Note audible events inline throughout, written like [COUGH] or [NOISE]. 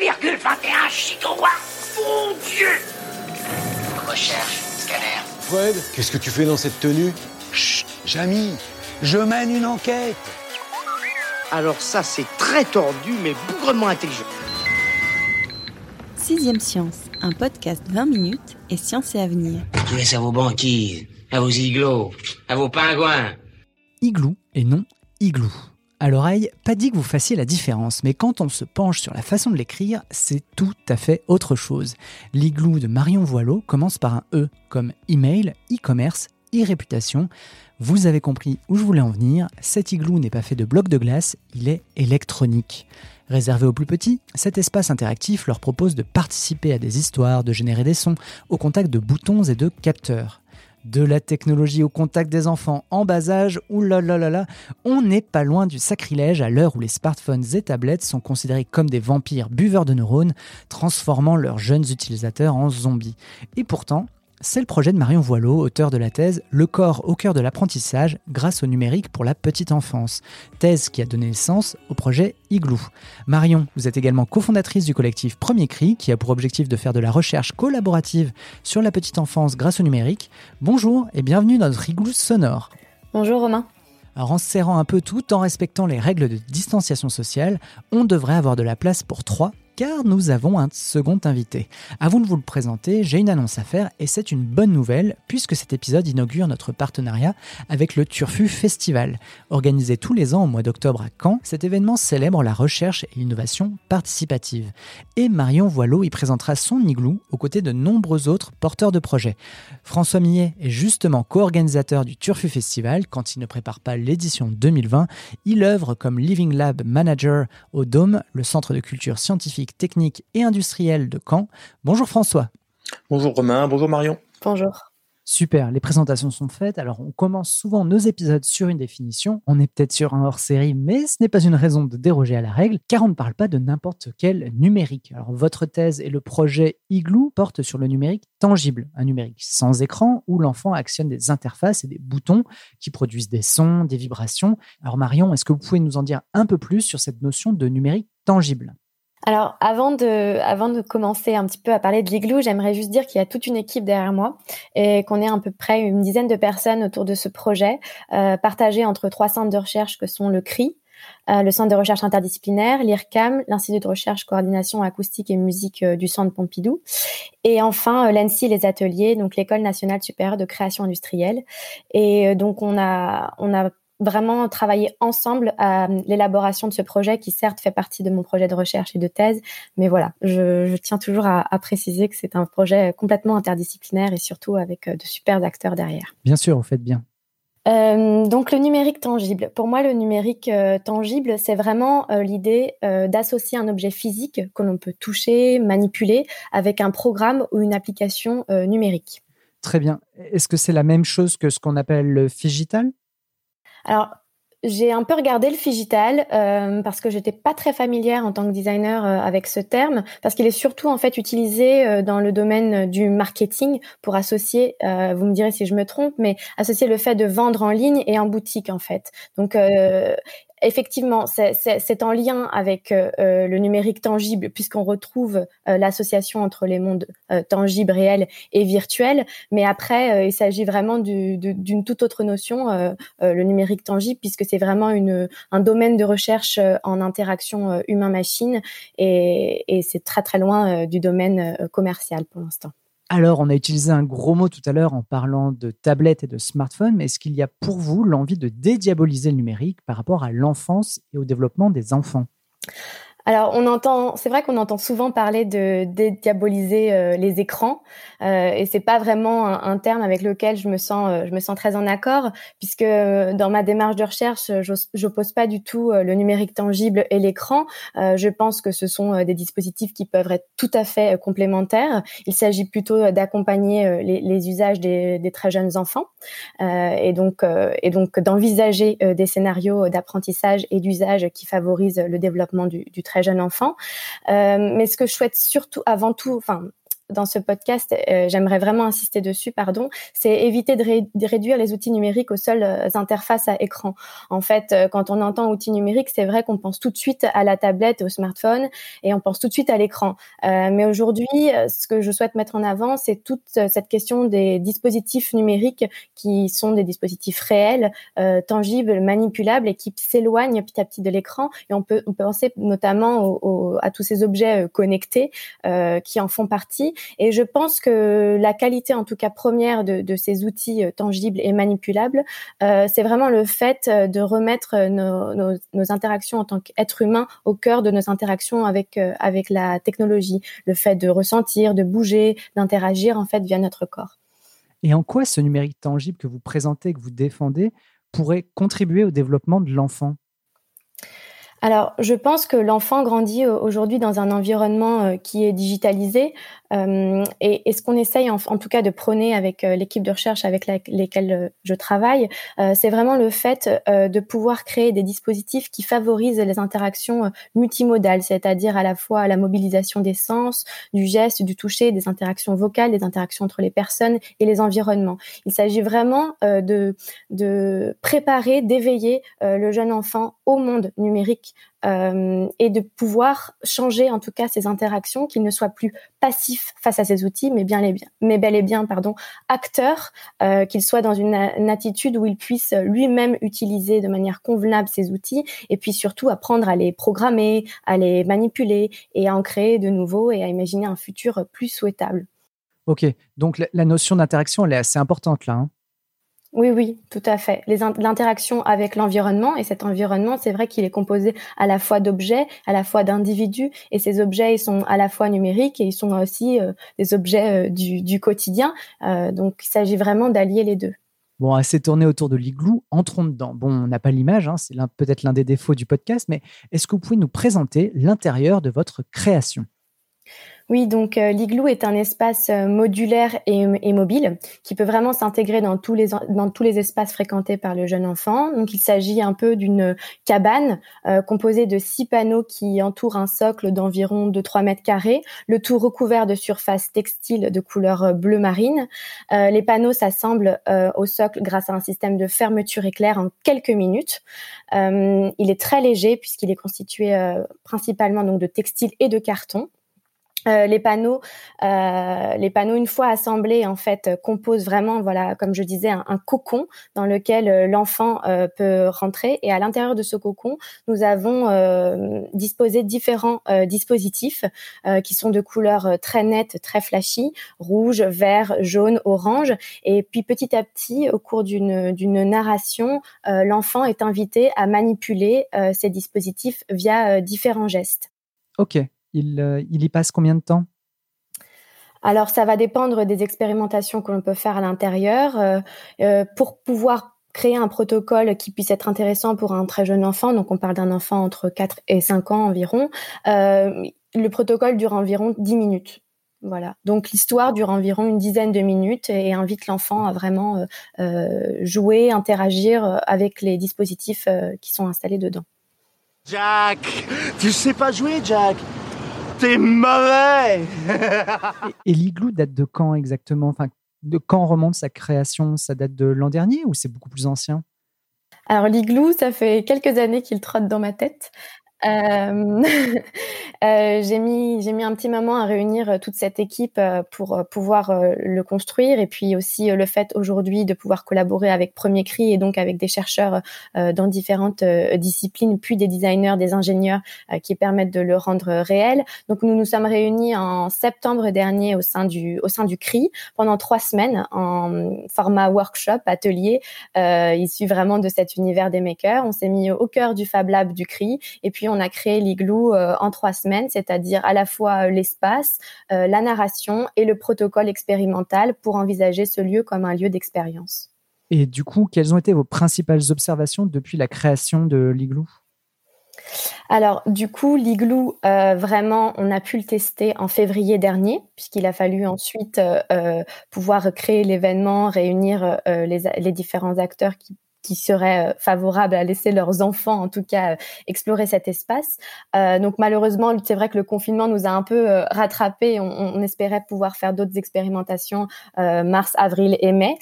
2,21 gigawatts Mon Dieu Recherche, scanner. Fred, qu'est-ce que tu fais dans cette tenue? Chut, Jamy, je mène une enquête. Alors ça, c'est très tordu, mais bougrement intelligent. Sixième Science, un podcast 20 minutes et science et avenir. Je laisse à vos banquises, à vos igloos, à vos pingouins. Igloo et non igloo. À l'oreille, pas dit que vous fassiez la différence, mais quand on se penche sur la façon de l'écrire, c'est tout à fait autre chose. L'igloo de Marion Voileau commence par un E, comme email, e-commerce, e-réputation. Vous avez compris où je voulais en venir, cet igloo n'est pas fait de blocs de glace, il est électronique. Réservé aux plus petits, cet espace interactif leur propose de participer à des histoires, de générer des sons, au contact de boutons et de capteurs. De la technologie au contact des enfants en bas âge, oulalalala, on n'est pas loin du sacrilège à l'heure où les smartphones et tablettes sont considérés comme des vampires buveurs de neurones, transformant leurs jeunes utilisateurs en zombies. Et pourtant, c'est le projet de Marion Voileau, auteur de la thèse Le corps au cœur de l'apprentissage grâce au numérique pour la petite enfance, thèse qui a donné naissance au projet Igloo. Marion, vous êtes également cofondatrice du collectif Premier Cri qui a pour objectif de faire de la recherche collaborative sur la petite enfance grâce au numérique. Bonjour et bienvenue dans notre Igloo sonore. Bonjour Romain. Alors en serrant un peu tout en respectant les règles de distanciation sociale, on devrait avoir de la place pour trois car nous avons un second invité. Avant de vous le présenter, j'ai une annonce à faire et c'est une bonne nouvelle puisque cet épisode inaugure notre partenariat avec le Turfu Festival. Organisé tous les ans au mois d'octobre à Caen, cet événement célèbre la recherche et l'innovation participative. Et Marion Voileau y présentera son igloo aux côtés de nombreux autres porteurs de projets. François Millet est justement co-organisateur du Turfu Festival quand il ne prépare pas l'édition 2020. Il œuvre comme Living Lab Manager au Dôme, le centre de culture scientifique technique et industrielle de Caen. Bonjour François. Bonjour Romain, bonjour Marion. Bonjour. Super, les présentations sont faites. Alors, on commence souvent nos épisodes sur une définition. On est peut-être sur un hors-série, mais ce n'est pas une raison de déroger à la règle, car on ne parle pas de n'importe quel numérique. Alors, votre thèse et le projet Igloo portent sur le numérique tangible, un numérique sans écran où l'enfant actionne des interfaces et des boutons qui produisent des sons, des vibrations. Alors, Marion, est-ce que vous pouvez nous en dire un peu plus sur cette notion de numérique tangible? Alors, avant de, avant de commencer un petit peu à parler de l'igloo, j'aimerais juste dire qu'il y a toute une équipe derrière moi et qu'on est à peu près une dizaine de personnes autour de ce projet, euh, partagé entre trois centres de recherche que sont le CRI, euh, le Centre de recherche interdisciplinaire, l'IRCAM, l'Institut de recherche coordination acoustique et musique euh, du Centre Pompidou, et enfin euh, l'ENSI, les ateliers, donc l'École nationale supérieure de création industrielle. Et euh, donc on a, on a vraiment travailler ensemble à l'élaboration de ce projet qui certes fait partie de mon projet de recherche et de thèse, mais voilà, je, je tiens toujours à, à préciser que c'est un projet complètement interdisciplinaire et surtout avec de super acteurs derrière. Bien sûr, vous faites bien. Euh, donc le numérique tangible. Pour moi, le numérique euh, tangible, c'est vraiment euh, l'idée d'associer un objet physique que l'on peut toucher, manipuler, avec un programme ou une application numérique. Très bien. Est-ce que c'est la même chose que ce qu'on appelle le figital alors, j'ai un peu regardé le figital euh, parce que j'étais pas très familière en tant que designer euh, avec ce terme parce qu'il est surtout en fait utilisé euh, dans le domaine du marketing pour associer euh, vous me direz si je me trompe mais associer le fait de vendre en ligne et en boutique en fait. Donc euh, effectivement, c'est en lien avec euh, le numérique tangible, puisqu'on retrouve euh, l'association entre les mondes euh, tangibles, réels et virtuels. Mais après, il s'agit vraiment d'une toute autre notion, le numérique tangible, puisque c'est vraiment une, un domaine de recherche en interaction humain-machine, et, et c'est très très loin du domaine commercial pour l'instant. Alors, on a utilisé un gros mot tout à l'heure en parlant de tablettes et de smartphones, mais est-ce qu'il y a pour vous l'envie de dédiaboliser le numérique par rapport à l'enfance et au développement des enfants? Alors, on entend, c'est vrai qu'on entend souvent parler de dédiaboliser euh, les écrans, euh, et c'est pas vraiment un, terme avec lequel je me sens, euh, je me sens très en accord, puisque euh, dans ma démarche de recherche, je n'oppose pas du tout le numérique tangible et l'écran. je pense que ce sont des dispositifs qui peuvent être tout à fait complémentaires. Il s'agit plutôt d'accompagner les, les, usages des, des, très jeunes enfants, et donc, et donc d'envisager des scénarios d'apprentissage et d'usage qui favorisent le développement du, du très jeune enfant. Euh, mais ce que je souhaite surtout, avant tout, enfin dans ce podcast, euh, j'aimerais vraiment insister dessus, pardon, c'est éviter de, réduire les outils numériques aux seules euh, interfaces à écran. En fait, euh, quand on entend outils numériques, c'est vrai qu'on pense tout de suite à la tablette, au smartphone, et on pense tout de suite à l'écran. mais aujourd'hui, ce que je souhaite mettre en avant, c'est toute cette question des dispositifs numériques qui sont des dispositifs réels, tangibles, manipulables et qui s'éloignent petit à petit de l'écran. Et on peut, on peut penser notamment à tous ces objets connectés qui en font partie et je pense que la qualité, en tout cas première, de, ces outils euh, tangibles et manipulables, euh, c'est vraiment le fait euh, de remettre nos, interactions en tant qu'être humain au cœur de nos interactions avec avec la technologie, le fait de ressentir, de bouger, d'interagir en fait via notre corps. Et en quoi ce numérique tangible que vous présentez, que vous défendez, pourrait contribuer au développement de l'enfant? Alors, je pense que l'enfant grandit aujourd'hui dans un environnement qui est digitalisé. Euh, et, ce qu'on essaye, en, tout cas, de prôner avec l'équipe de recherche avec lesquelles je travaille, c'est vraiment le fait de pouvoir créer des dispositifs qui favorisent les interactions multimodales, c'est-à-dire à la fois la mobilisation des sens, du geste, du toucher, des interactions vocales, des interactions entre les personnes et les environnements. Il s'agit vraiment de préparer, d'éveiller le jeune enfant au monde numérique euh, et de pouvoir changer en tout cas ces interactions, qu'il ne soit plus passif face à ces outils, mais bien, les, mais bel et bien pardon, acteur, euh, qu'il soit dans une, attitude où il puisse lui-même utiliser de manière convenable ces outils, et puis surtout apprendre à les programmer, à les manipuler et à en créer de nouveaux et à imaginer un futur plus souhaitable. Ok, donc la notion d'interaction, elle est assez importante là. Hein. Oui, oui, tout à fait. L'interaction avec l'environnement, et cet environnement, c'est vrai qu'il est composé à la fois d'objets, à la fois d'individus, et ces objets, ils sont à la fois numériques et ils sont aussi euh, des objets euh, du, quotidien. Euh, donc, il s'agit vraiment d'allier les deux. Bon, assez tourné autour de l'igloo, entrons dedans. Bon, on n'a pas l'image, hein, c'est peut-être l'un des défauts du podcast, mais est-ce que vous pouvez nous présenter l'intérieur de votre création? Oui, donc euh, l'igloo est un espace euh, modulaire et, mobile qui peut vraiment s'intégrer dans tous les dans tous les espaces fréquentés par le jeune enfant. Donc il s'agit un peu d'une cabane euh, composée de six panneaux qui entourent un socle d'environ de 3 mètres carrés, le tout recouvert de surfaces textiles de couleur bleu marine. les panneaux s'assemblent au socle grâce à un système de fermeture éclair en quelques minutes. il est très léger puisqu'il est constitué principalement donc de textile et de carton. Euh, les panneaux, euh, les panneaux une fois assemblés en fait composent vraiment, voilà, comme je disais, un, cocon dans lequel euh, l'enfant peut rentrer. Et à l'intérieur de ce cocon, nous avons disposé différents dispositifs qui sont de couleurs très nettes, très flashy, rouge, vert, jaune, orange. Et puis petit à petit, au cours d'une d'une narration, l'enfant est invité à manipuler ces dispositifs via différents gestes. Ok, euh, il, y passe combien de temps? Alors, ça va dépendre des expérimentations que l'on peut faire à l'intérieur. Euh, euh, pour pouvoir créer un protocole qui puisse être intéressant pour un très jeune enfant, donc on parle d'un enfant entre 4 et 5 ans environ, le protocole dure environ 10 minutes. Voilà. Donc l'histoire dure environ une dizaine de minutes et invite l'enfant à vraiment jouer, interagir avec les dispositifs qui sont installés dedans. Jack, tu sais pas jouer, Jack? T'es mauvais. Et, l'igloo date de quand exactement? Enfin, De quand remonte sa création? Ça date de l'an dernier ou c'est beaucoup plus ancien? Alors l'igloo, ça fait quelques années qu'il trotte dans ma tête. Euh, [LAUGHS] euh, j'ai mis j'ai mis un petit moment à réunir euh, toute cette équipe pour pouvoir le construire et puis aussi le fait aujourd'hui de pouvoir collaborer avec Premier Cri et donc avec des chercheurs dans différentes disciplines puis des designers, des ingénieurs qui permettent de le rendre réel. Donc nous nous sommes réunis en septembre dernier au sein du au sein du CRI pendant trois semaines en format workshop atelier issu vraiment de cet univers des makers. On s'est mis au cœur du Fab Lab du CRI et puis puis on a créé l'igloo en trois semaines, c'est-à-dire à la fois l'espace, la narration et le protocole expérimental pour envisager ce lieu comme un lieu d'expérience. Et du coup, quelles ont été vos principales observations depuis la création de l'igloo? Alors, du coup, l'igloo, euh, vraiment, on a pu le tester en février dernier, puisqu'il a fallu ensuite euh, euh, pouvoir créer l'événement, réunir les, les, différents acteurs qui qui seraient euh, favorables à laisser leurs enfants, en tout cas, euh, explorer cet espace. Euh, donc malheureusement, c'est vrai que le confinement nous a un peu rattrapé. On, espérait pouvoir faire d'autres expérimentations mars, avril et mai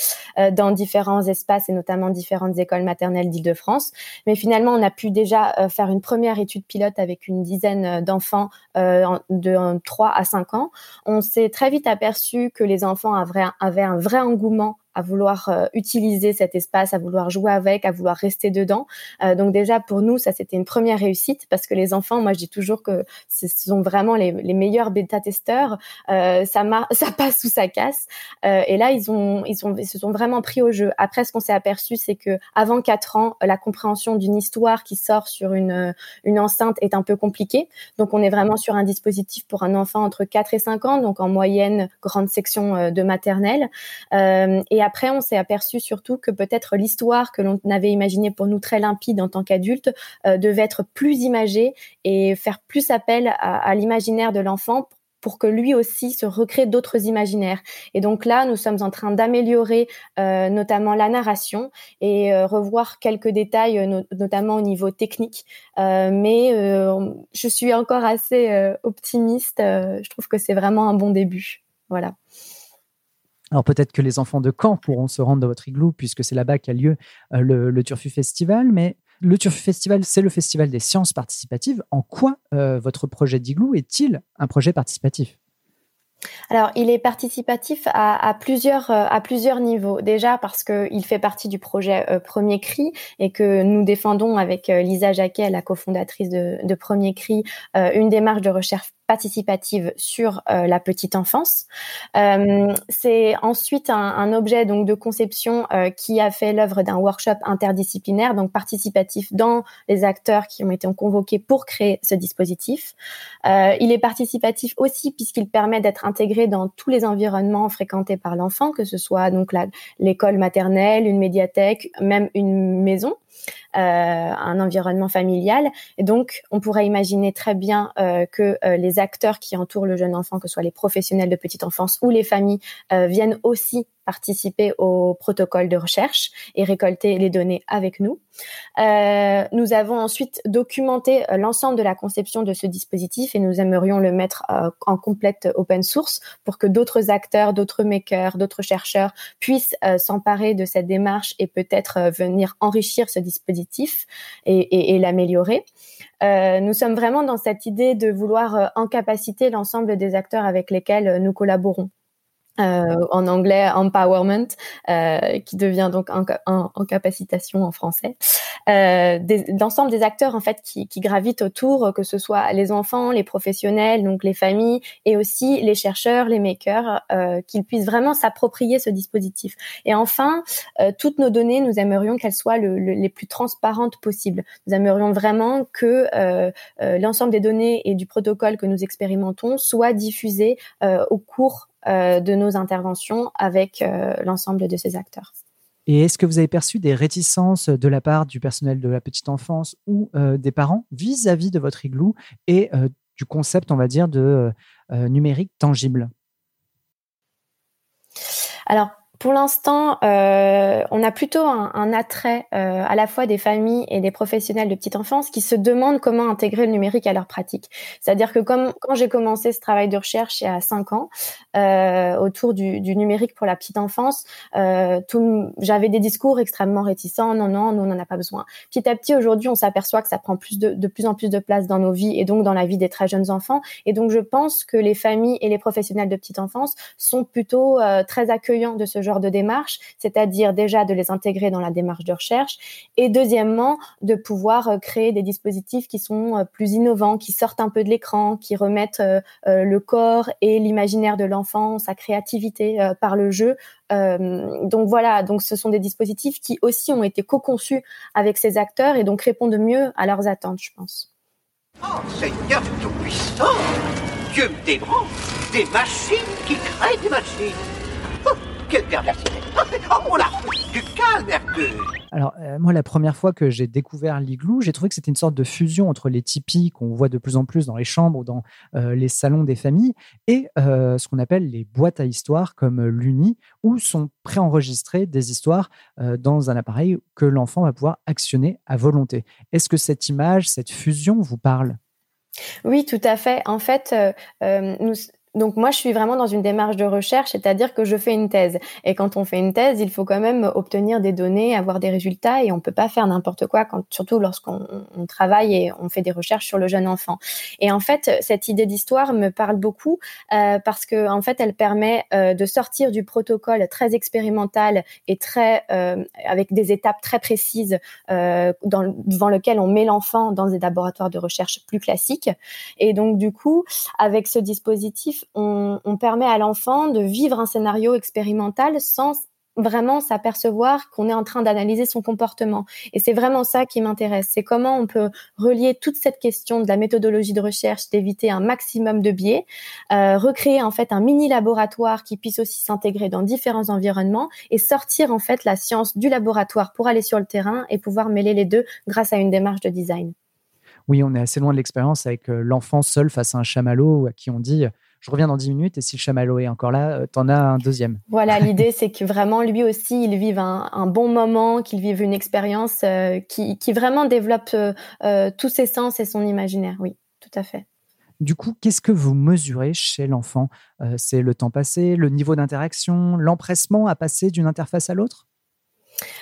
dans différents espaces et notamment différentes écoles maternelles d'Île-de-France. Mais finalement, on a pu déjà faire une première étude pilote avec une dizaine d'enfants de 3 à 5 ans. On s'est très vite aperçu que les enfants avaient un vrai engouement à vouloir euh, utiliser cet espace, à vouloir jouer avec, à vouloir rester dedans. Euh, donc déjà pour nous, ça c'était une première réussite parce que les enfants, moi je dis toujours que ce sont vraiment les, les meilleurs bêta-testeurs. Euh, ça, [LAUGHS] ça passe ou ça casse. Euh, et là ils ont, ils, ont, ils se sont vraiment pris au jeu. Après ce qu'on s'est aperçu, c'est que avant quatre ans, la compréhension d'une histoire qui sort sur une, une enceinte est un peu compliquée. Donc on est vraiment sur un dispositif pour un enfant entre 4 et 5 ans, donc en moyenne grande section euh, de maternelle. et après, on s'est aperçu surtout que peut-être l'histoire que l'on avait imaginée pour nous très limpide en tant qu'adulte euh, devait être plus imagée et faire plus appel à, l'imaginaire de l'enfant pour que lui aussi se recrée d'autres imaginaires. Et donc là, nous sommes en train d'améliorer euh, notamment la narration et euh, revoir quelques détails, notamment au niveau technique. mais je suis encore assez optimiste. je trouve que c'est vraiment un bon début. Voilà. Alors peut-être que les enfants de Caen pourront se rendre dans votre igloo puisque c'est là-bas qu'a lieu euh, le, Turfu Festival, mais le Turfu Festival, c'est le festival des sciences participatives. En quoi euh, votre projet d'igloo est-il un projet participatif? Alors, il est participatif à, plusieurs euh, à plusieurs niveaux. Déjà parce qu'il fait partie du projet Premier Cri et que nous défendons avec Lisa Jacquet, la cofondatrice de, de Premier Cri, une démarche de recherche participative sur euh, la petite enfance. Euh, c'est ensuite un, un, objet donc de conception euh, qui a fait l'œuvre d'un workshop interdisciplinaire, donc participatif dans les acteurs qui ont été convoqués pour créer ce dispositif. Euh, il est participatif aussi puisqu'il permet d'être intégré dans tous les environnements fréquentés par l'enfant, que ce soit donc l'école maternelle, une médiathèque, même une maison. Euh, un environnement familial. Et donc, on pourrait imaginer très bien euh, que euh, les acteurs qui entourent le jeune enfant, que ce soit les professionnels de petite enfance ou les familles, viennent aussi participer au protocole de recherche et récolter les données avec nous. Euh, nous avons ensuite documenté euh, l'ensemble de la conception de ce dispositif et nous aimerions le mettre euh, en complète open source pour que d'autres acteurs, d'autres makers, d'autres chercheurs puissent s'emparer de cette démarche et peut-être venir enrichir ce dispositif et, l'améliorer. nous sommes vraiment dans cette idée de vouloir incapaciter l'ensemble des acteurs avec lesquels nous collaborons. Euh, en anglais empowerment, euh, qui devient donc en, en, capacitation en français. Euh, L'ensemble des acteurs en fait qui, qui, gravitent autour, que ce soit les enfants, les professionnels, donc les familles, et aussi les chercheurs, les makers, euh, qu'ils puissent vraiment s'approprier ce dispositif. Et enfin, euh, toutes nos données, nous aimerions qu'elles soient le, les plus transparentes possibles. Nous aimerions vraiment que euh, l'ensemble des données et du protocole que nous expérimentons soient diffusés au cours euh, de nos interventions avec euh, l'ensemble de ces acteurs. Et est-ce que vous avez perçu des réticences de la part du personnel de la petite enfance ou euh, des parents vis-à-vis de votre igloo et du concept, on va dire, de numérique tangible? Alors, pour l'instant, euh, on a plutôt un, attrait euh, à la fois des familles et des professionnels de petite enfance qui se demandent comment intégrer le numérique à leur pratique. C'est-à-dire que comme quand j'ai commencé ce travail de recherche il y a cinq ans euh, autour du, numérique pour la petite enfance, j'avais des discours extrêmement réticents. Non, non, nous on n'en a pas besoin. Petit à petit, aujourd'hui, on s'aperçoit que ça prend plus de, de plus en plus de place dans nos vies et donc dans la vie des très jeunes enfants. Et donc, je pense que les familles et les professionnels de petite enfance sont plutôt très accueillants de ce genre de démarche, c'est-à-dire déjà de les intégrer dans la démarche de recherche, et deuxièmement, de pouvoir euh, créer des dispositifs qui sont euh, plus innovants, qui sortent un peu de l'écran, qui remettent euh, le corps et l'imaginaire de l'enfant, sa créativité par le jeu. donc voilà, donc ce sont des dispositifs qui aussi ont été co-conçus avec ces acteurs et donc répondent mieux à leurs attentes, je pense. Oh, Seigneur Tout-Puissant Dieu me Des machines qui créent des machines Quelle perversité Oh, Du calme, Hercule Alors, euh, moi, la première fois que j'ai découvert l'igloo, j'ai trouvé que c'était une sorte de fusion entre les tipis qu'on voit de plus en plus dans les chambres ou dans euh, les salons des familles et euh, ce qu'on appelle les boîtes à histoires comme l'Uni, où sont préenregistrées des histoires dans un appareil que l'enfant va pouvoir actionner à volonté. Est-ce que cette image, cette fusion vous parle? Oui, tout à fait. En fait, nous, donc moi, je suis vraiment dans une démarche de recherche, c'est-à-dire que je fais une thèse. Et quand on fait une thèse, il faut quand même obtenir des données, avoir des résultats, et on peut pas faire n'importe quoi, quand, surtout lorsqu'on travaille et on fait des recherches sur le jeune enfant. Et en fait, cette idée d'histoire me parle beaucoup euh, parce que en fait, elle permet euh, de sortir du protocole très expérimental et très euh, avec des étapes très précises dans, devant lequel on met l'enfant dans des laboratoires de recherche plus classiques. Et donc du coup, avec ce dispositif on, permet à l'enfant de vivre un scénario expérimental sans vraiment s'apercevoir qu'on est en train d'analyser son comportement. Et c'est vraiment ça qui m'intéresse. C'est comment on peut relier toute cette question de la méthodologie de recherche, d'éviter un maximum de biais, euh, recréer en fait un mini laboratoire qui puisse aussi s'intégrer dans différents environnements et sortir en fait la science du laboratoire pour aller sur le terrain et pouvoir mêler les deux grâce à une démarche de design. Oui, on est assez loin de l'expérience avec euh, l'enfant seul face à un chamallow à qui on dit je reviens dans 10 minutes et si le chamallow est encore là, euh, t'en as un deuxième. Voilà, [LAUGHS] l'idée c'est que vraiment lui aussi, il vive un, bon moment, qu'il vive une expérience euh, qui, vraiment développe euh, tous ses sens et son imaginaire. Oui, tout à fait. Du coup, qu'est-ce que vous mesurez chez l'enfant? C'est le temps passé, le niveau d'interaction, l'empressement à passer d'une interface à l'autre?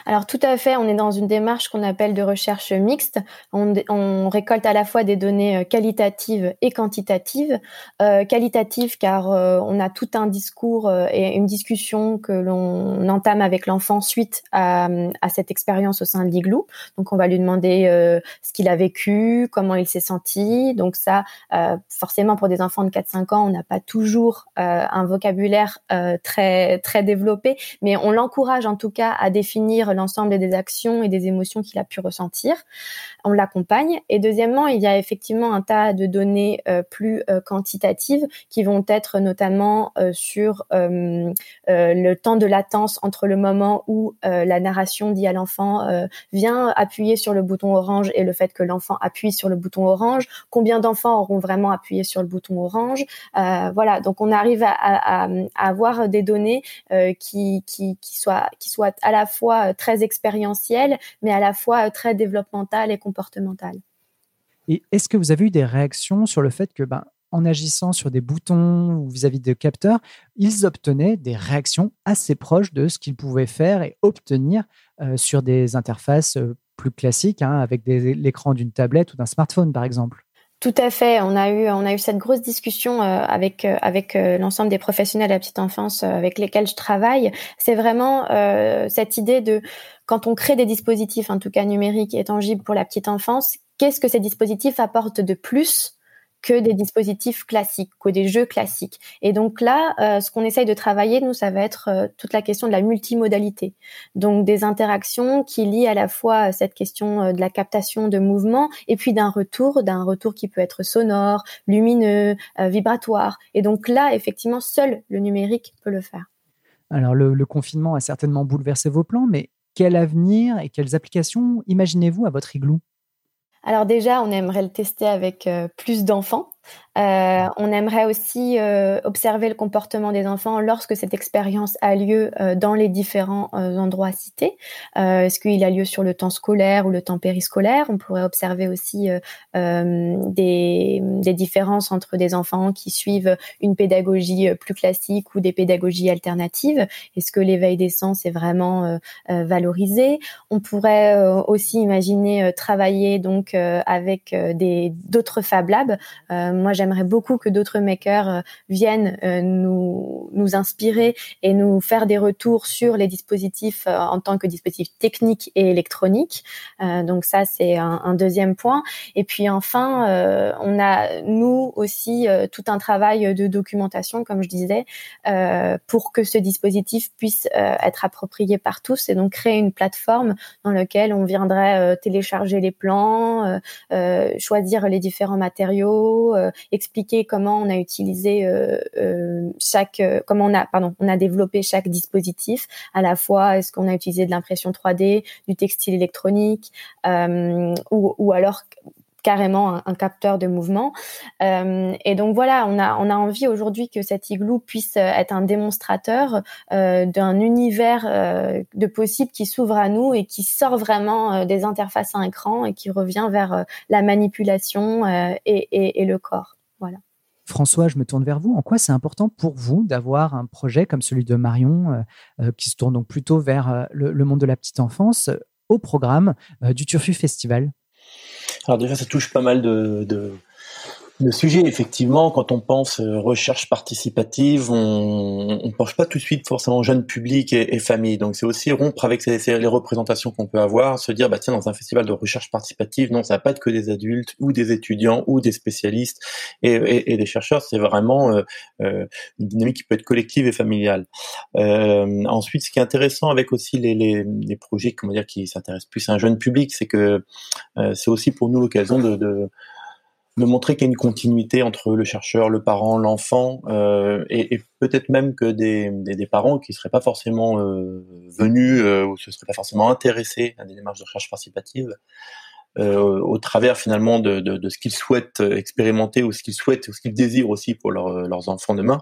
Alors tout à fait, on est dans une démarche qu'on appelle de recherche mixte. On, récolte à la fois des données euh, qualitatives et quantitatives. Euh, qualitatives car euh, on a tout un discours et une discussion que l'on entame avec l'enfant suite à, cette expérience au sein de l'igloo. Donc on va lui demander ce qu'il a vécu, comment il s'est senti. Donc ça, forcément pour des enfants de 4-5 ans, on n'a pas toujours un vocabulaire très très développé, mais on l'encourage en tout cas à définir l'ensemble des actions et des émotions qu'il a pu ressentir. On l'accompagne. Et deuxièmement, il y a effectivement un tas de données euh, plus euh, quantitatives qui vont être notamment euh, sur le temps de latence entre le moment où la narration dit à l'enfant viens appuyer sur le bouton orange et le fait que l'enfant appuie sur le bouton orange. Combien d'enfants auront vraiment appuyé sur le bouton orange? Voilà. Donc on arrive à, avoir des données qui, qui, qui soient qui soient à la fois très expérientiel, mais à la fois euh, très développemental et comportemental. Et est-ce que vous avez eu des réactions sur le fait que, ben, en agissant sur des boutons ou vis-à-vis de capteurs, ils obtenaient des réactions assez proches de ce qu'ils pouvaient faire et obtenir euh, sur des interfaces euh, plus classiques, hein, avec l'écran d'une tablette ou d'un smartphone, par exemple? Tout à fait. On a eu, on a eu cette grosse discussion euh, avec euh, avec euh, l'ensemble des professionnels de la petite enfance avec lesquels je travaille. C'est vraiment cette idée de quand on crée des dispositifs, en tout cas numériques et tangibles pour la petite enfance, qu'est-ce que ces dispositifs apportent de plus que des dispositifs classiques, que des jeux classiques. Et donc là, euh, ce qu'on essaye de travailler, nous, ça va être euh, toute la question de la multimodalité. Donc des interactions qui lient à la fois euh, cette question de la captation de mouvement et puis d'un retour, d'un retour qui peut être sonore, lumineux, vibratoire. Et donc là, effectivement, seul le numérique peut le faire. Alors le, le confinement a certainement bouleversé vos plans, mais quel avenir et quelles applications imaginez-vous à votre igloo? Alors déjà, on aimerait le tester avec plus d'enfants. Euh, on aimerait aussi euh, observer le comportement des enfants lorsque cette expérience a lieu euh, dans les différents endroits cités. Est-ce qu'il a lieu sur le temps scolaire ou le temps périscolaire? On pourrait observer aussi des, différences entre des enfants qui suivent une pédagogie plus classique ou des pédagogies alternatives. Est-ce que l'éveil des sens est vraiment valorisé? On pourrait aussi imaginer travailler donc avec d'autres Fab Labs moi, j'aimerais beaucoup que d'autres makers viennent nous nous inspirer et nous faire des retours sur les dispositifs en tant que dispositifs techniques et électroniques. donc ça, c'est un, deuxième point. Et puis enfin, on a nous aussi tout un travail de documentation, comme je disais, pour que ce dispositif puisse être approprié par tous et donc créer une plateforme dans laquelle on viendrait télécharger les plans, euh, euh, choisir les différents matériaux, euh, expliquer comment on a utilisé chaque, comment on a, développé chaque dispositif. À la fois, est-ce qu'on a utilisé de l'impression 3D, du textile électronique, ou alors carrément un, capteur de mouvement. Euh, et donc voilà, on a, on a envie aujourd'hui que cet igloo puisse euh, être un démonstrateur euh, d'un univers de possibles qui s'ouvre à nous et qui sort vraiment des interfaces à un écran et qui revient vers la manipulation et, et, et, le corps. Voilà. François, je me tourne vers vous. En quoi c'est important pour vous d'avoir un projet comme celui de Marion, qui se tourne donc plutôt vers le, le, monde de la petite enfance, au programme du Turfu Festival? Alors déjà, ça touche pas mal de, de, le sujet, effectivement, quand on pense euh, recherche participative, on ne pense pas tout de suite forcément jeune public et, et famille. Donc c'est aussi rompre avec ces, les représentations qu'on peut avoir, se dire bah tiens dans un festival de recherche participative, non ça va pas être que des adultes ou des étudiants ou des spécialistes et, et, et des chercheurs, c'est vraiment euh, euh, une dynamique qui peut être collective et familiale. Euh, ensuite, ce qui est intéressant avec aussi les, les, les projets, comment dire, qui s'intéressent plus à un jeune public, c'est que euh, c'est aussi pour nous l'occasion de, de de montrer qu'il y a une continuité entre le chercheur, le parent, l'enfant, euh, et, peut-être même que des, des, parents qui seraient pas forcément euh, venus euh, ou se seraient pas forcément intéressés à des démarches de recherche participative, au travers finalement de, de, de ce qu'ils souhaitent expérimenter ou ce qu'ils souhaitent ou ce qu'ils désirent aussi pour leur, leurs enfants demain,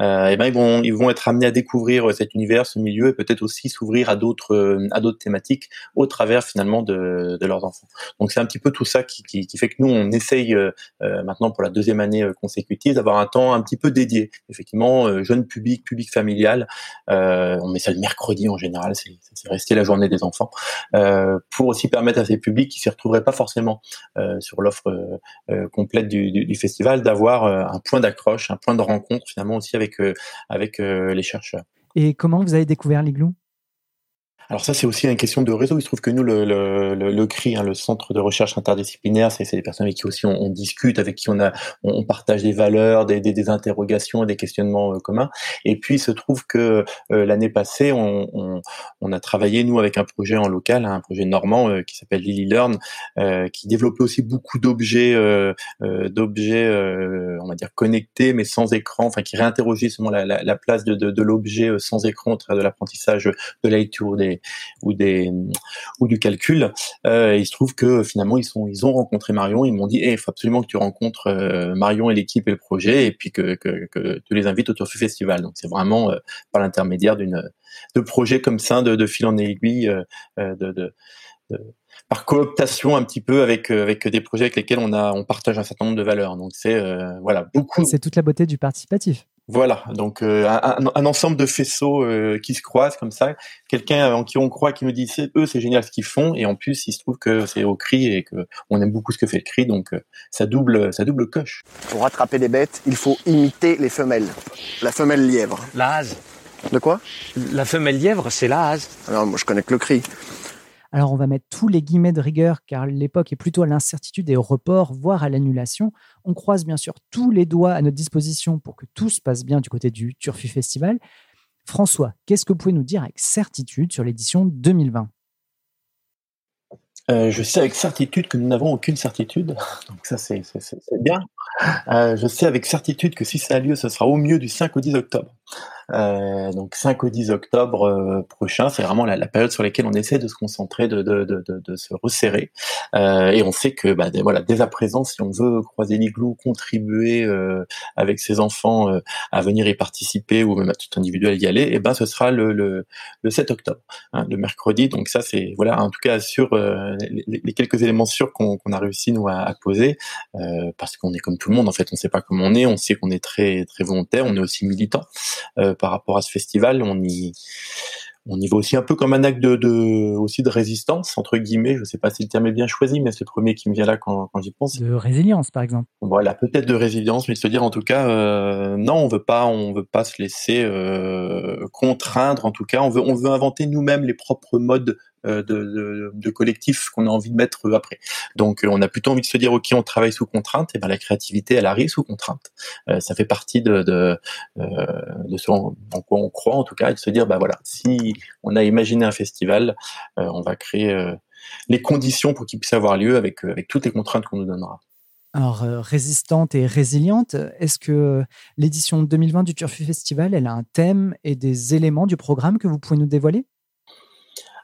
euh, et ben ils vont ils vont être amenés à découvrir cet univers, ce milieu et peut-être aussi s'ouvrir à d'autres à d'autres thématiques au travers finalement de, de leurs enfants. Donc c'est un petit peu tout ça qui, qui, qui, fait que nous on essaye euh, maintenant pour la deuxième année euh, consécutive d'avoir un temps un petit peu dédié, effectivement euh, jeune public, public familial. Euh, on met ça le mercredi en général, c'est resté la journée des enfants, pour aussi permettre à ces publics qui s'y retrouvent pas forcément euh, sur l'offre euh, euh, complète du, festival d'avoir un point d'accroche, un point de rencontre finalement aussi avec avec les chercheurs. Et comment vous avez découvert l'igloo? Alors ça, c'est aussi une question de réseau. Il se trouve que nous, le, le, le, le CRI, hein, le Centre de recherche interdisciplinaire, c'est des personnes avec qui aussi on, on, discute, avec qui on, a, on, partage des valeurs, des, des, des interrogations, des questionnements euh, communs. Et puis, il se trouve que euh, l'année passée, on, on, a travaillé, nous, avec un projet en local, hein, un projet normand euh, qui s'appelle Lily Learn, qui développait aussi beaucoup d'objets, d'objets, on va dire, connectés, mais sans écran, enfin, qui réinterrogeait seulement la, la, la place de, de, de l'objet sans écran au travers de l'apprentissage de la lecture des ou des ou du calcul. Euh, il se trouve que finalement ils sont ils ont rencontré Marion, ils m'ont dit eh, il faut absolument que tu rencontres euh, Marion et l'équipe et le projet et puis que, que, tu les invites au Turfu Festival. Donc c'est vraiment euh, par l'intermédiaire d'une de projets comme ça de, fil en aiguille de par cooptation un petit peu avec avec des projets avec lesquels on a on partage un certain nombre de valeurs. Donc c'est euh, voilà beaucoup. C'est toute la beauté du participatif. Voilà, donc euh, un, un, ensemble de faisceaux euh, qui se croisent comme ça. Quelqu'un en qui on croit qui nous dit c'est eux c'est génial ce qu'ils font et en plus il se trouve que c'est au cri et que on aime beaucoup ce que fait le cri donc euh, ça double ça double coche. Pour rattraper des bêtes, il faut imiter les femelles. La femelle lièvre. La hase. De quoi? La femelle lièvre, c'est la hase. Alors moi je connais que le cri. Alors on va mettre tous les guillemets de rigueur car l'époque est plutôt à l'incertitude et au report, voire à l'annulation. On croise bien sûr tous les doigts à notre disposition pour que tout se passe bien du côté du Turfu Festival. François, qu'est-ce que vous pouvez nous dire avec certitude sur l'édition 2020 euh, je sais avec certitude que nous n'avons aucune certitude, [LAUGHS] donc ça c'est bien. Euh, je sais avec certitude que si ça a lieu, ce sera au mieux du 5 au 10 octobre. Euh, donc 5 au 10 octobre euh, prochain, c'est vraiment la, période sur laquelle on essaie de se concentrer, de, se resserrer. Et on sait que bah, voilà, dès à présent, si on veut croiser l'igloo, contribuer avec ses enfants à venir y participer ou même à tout individuel y aller, et eh ben ce sera le, le, le 7 octobre, hein, le mercredi. Donc ça c'est voilà, en tout cas sur les, quelques éléments sûrs qu'on a réussi nous à, poser, parce qu'on est tout le monde en fait, on sait pas comment on est, on sait qu'on est très très volontaire, on est aussi militant. Euh, par rapport à ce festival. On y on y va aussi un peu comme un acte de, de aussi de résistance entre guillemets. Je sais pas si le terme est bien choisi, mais c'est le premier qui me vient là quand, quand j'y pense. De résilience, par exemple. Voilà, peut-être de résilience, mais de se dire en tout cas, euh, non, on veut pas, on veut pas se laisser euh, contraindre. En tout cas, on veut, on veut inventer nous-mêmes les propres modes de, de, de collectif qu'on a envie de mettre après. Donc on a plutôt envie de se dire ok on travaille sous contrainte et ben la créativité elle arrive sous contrainte. Euh, ça fait partie de euh, ce en, quoi on croit en tout cas et de se dire bah voilà si on a imaginé un festival on va créer les conditions pour qu'il puisse avoir lieu avec toutes les contraintes qu'on nous donnera. Alors, résistante et résiliente, est-ce que l'édition 2020 du Turfu Festival, elle a un thème et des éléments du programme que vous pouvez nous dévoiler?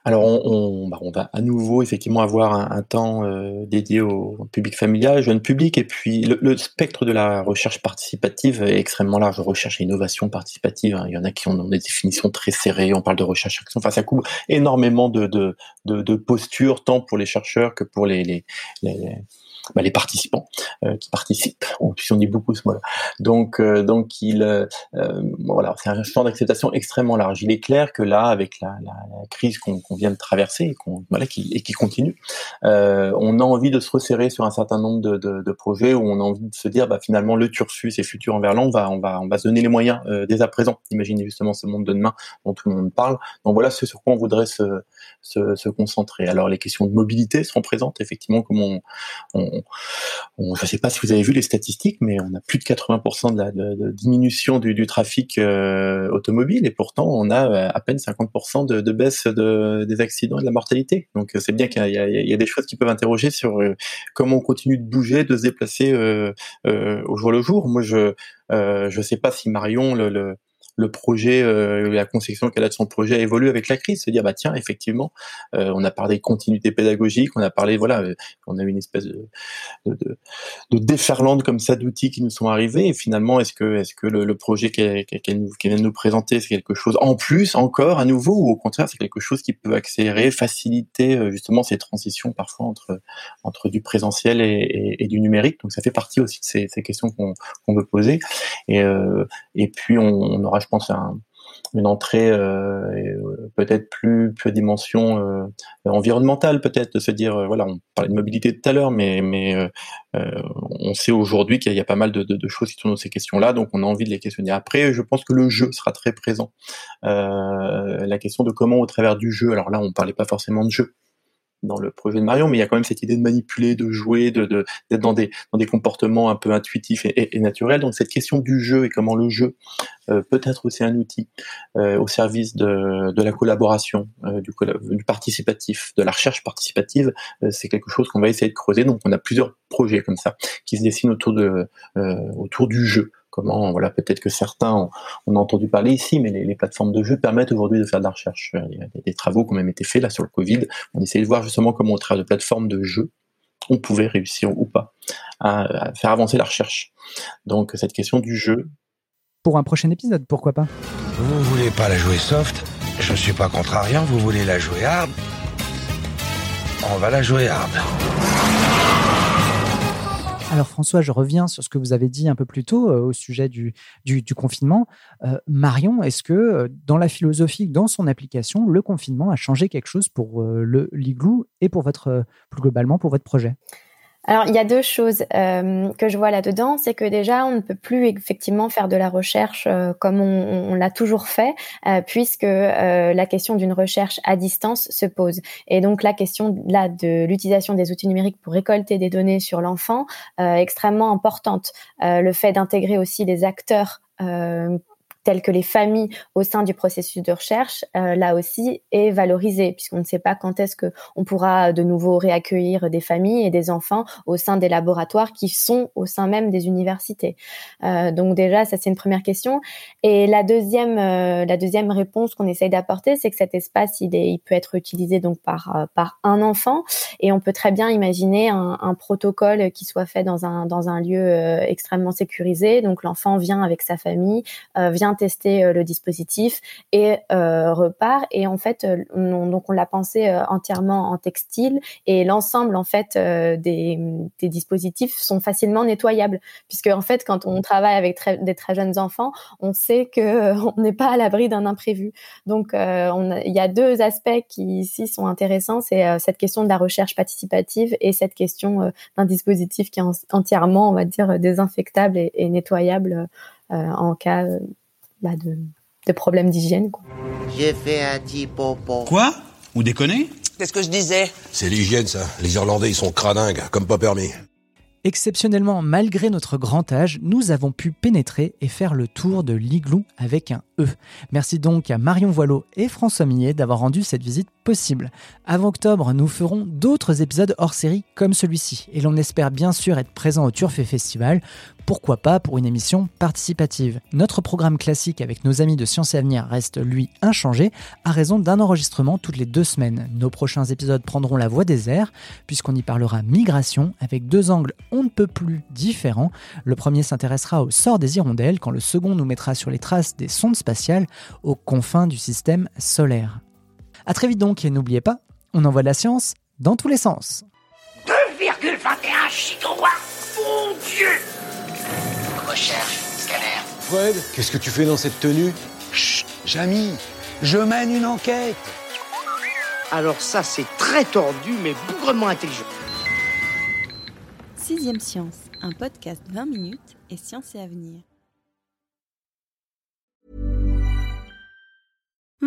Alors on, on, bah, on, va à nouveau effectivement avoir un, un temps euh, dédié au public familial, jeune public, et puis le, le, spectre de la recherche participative est extrêmement large. Recherche et innovation participative, hein. il y en a qui ont des définitions très serrées. On parle de recherche. Enfin, ça couvre énormément de, de, de, de postures, tant pour les chercheurs que pour les, les, les bah, les participants euh, qui participent. On, on dit beaucoup ce mot-là. Donc, euh, donc il, euh, voilà, c'est un champ d'acceptation extrêmement large. Il est clair que là, avec la, la, la crise qu'on vient de traverser et, qu'on, voilà, qui, et qui continue, on a envie de se resserrer sur un certain nombre de, de, de, projets où on a envie de se dire, bah, finalement, le Tursus et Futur en Verlan, on va, on va, on va se donner les moyens dès à présent. Imaginez justement ce monde de demain dont tout le monde parle. Donc voilà ce sur quoi on voudrait se, se, se concentrer. Alors les questions de mobilité seront présentes, effectivement, comme on, on je ne sais pas si vous avez vu les statistiques, mais on a plus de 80% de la diminution du, trafic euh, automobile et pourtant on a euh, à peine 50% de, baisse de, des accidents et de la mortalité. Donc c'est bien qu'il y, a des choses qui peuvent interroger sur euh, comment on continue de bouger, de se déplacer au jour le jour. Moi, je je sais pas si Marion le, le le projet, euh, la conception qu'elle a de son projet a évolué avec la crise, se dire bah tiens effectivement, euh, on a parlé de continuité pédagogique, on a parlé voilà, euh, on a eu une espèce de, de, déferlante comme ça d'outils qui nous sont arrivés. Finalement est-ce que est-ce que le, projet qu'elle vient de nous présenter c'est quelque chose en plus encore à nouveau ou au contraire c'est quelque chose qui peut accélérer, faciliter justement ces transitions parfois entre entre du présentiel et, du numérique? Donc ça fait partie aussi de ces, questions qu'on qu'on veut poser. Et puis on, on aura je pense, un, une entrée euh, euh, peut-être plus plus dimension euh, environnementale peut-être de se dire voilà on parlait de mobilité tout à l'heure mais mais on sait aujourd'hui qu'il y a pas mal de, choses qui tournent dans ces questions-là donc on a envie de les questionner. Après je pense que le jeu sera très présent. La question de comment au travers du jeu alors là on parlait pas forcément de jeu dans le projet de Marion, mais il y a quand même cette idée de manipuler, de jouer, d'être dans des dans des comportements un peu intuitifs et, naturels. Donc cette question du jeu et comment le jeu euh, peut être aussi un outil euh, au service de, de la collaboration, euh, du, du, participatif, de la recherche participative, c'est quelque chose qu'on va essayer de creuser. Donc on a plusieurs projets comme ça qui se dessinent autour de autour du jeu comment, voilà, peut-être que certains ont, on a entendu parler ici, mais les, les plateformes de jeux permettent aujourd'hui de faire de la recherche. Il y a des, des, travaux qui ont même été faits là sur le Covid. On essayait de voir justement comment au travers de plateformes de jeux, on pouvait réussir ou pas à, à faire avancer la recherche. Donc cette question du jeu. Pour un prochain épisode, pourquoi pas? Vous voulez pas la jouer soft? Je suis pas contrariant, vous voulez la jouer hard? On va la jouer hard. Alors François, je reviens sur ce que vous avez dit un peu plus tôt euh, au sujet du, confinement. Euh, Marion, est-ce que euh, dans la philosophie, dans son application, le confinement a changé quelque chose pour le l'igloo et pour votre, plus globalement pour votre projet? Alors, il y a deux choses euh, que je vois là-dedans. C'est que déjà, on ne peut plus effectivement faire de la recherche euh, comme on, l'a toujours fait, euh, puisque la question d'une recherche à distance se pose. Et donc, la question là de l'utilisation des outils numériques pour récolter des données sur l'enfant extrêmement importante. Le fait d'intégrer aussi des acteurs telles que les familles au sein du processus de recherche, euh, là aussi, est valorisé, puisqu'on ne sait pas quand est-ce qu'on pourra de nouveau réaccueillir des familles et des enfants au sein des laboratoires qui sont au sein même des universités. Euh, donc déjà, ça c'est une première question. Et la deuxième, euh, la deuxième réponse qu'on essaye d'apporter, c'est que cet espace, il, est, il peut être utilisé donc par, euh, par un enfant, et on peut très bien imaginer un, un protocole qui soit fait dans un, dans un lieu euh, extrêmement sécurisé. Donc l'enfant vient avec sa famille, vient tester le dispositif et repart. Et en fait, donc on l'a pensé entièrement en textile et l'ensemble en fait des, des, dispositifs sont facilement nettoyables puisque en fait quand on travaille avec des très jeunes enfants, on sait que on n'est pas à l'abri d'un imprévu. Donc il y a deux aspects qui ici sont intéressants, c'est cette question de la recherche participative et cette question d'un dispositif qui est entièrement, on va dire, désinfectable et, nettoyable en cas bah, de, de problèmes d'hygiène. J'ai fait un petit popo. Quoi? Vous déconnez? Qu'est-ce que je disais? C'est l'hygiène, ça. Les Irlandais, ils sont cradingues, comme pas permis. Exceptionnellement, malgré notre grand âge, nous avons pu pénétrer et faire le tour de l'igloo avec un E. Merci donc à Marion Voileau et François Millet d'avoir rendu cette visite possible. Avant octobre, nous ferons d'autres épisodes hors série comme celui-ci, et l'on espère bien sûr être présent au Turf Festival pourquoi pas pour une émission participative. Notre programme classique avec nos amis de Science et Avenir reste lui inchangé à raison d'un enregistrement toutes les deux semaines. Nos prochains épisodes prendront la voie des airs puisqu'on y parlera migration avec deux angles on ne peut plus différents. Le premier s'intéressera au sort des hirondelles quand le second nous mettra sur les traces des sondes spatiales aux confins du système solaire. A très vite donc et n'oubliez pas, on envoie de la science dans tous les sens. 2,21 gigawatts Mon Dieu Recherche, scanner. Fred, qu'est-ce que tu fais dans cette tenue? Chut, Jamy, je mène une enquête. Alors ça, c'est très tordu, mais bougrement intelligent. Sixième Science, un podcast 20 minutes et science et avenir.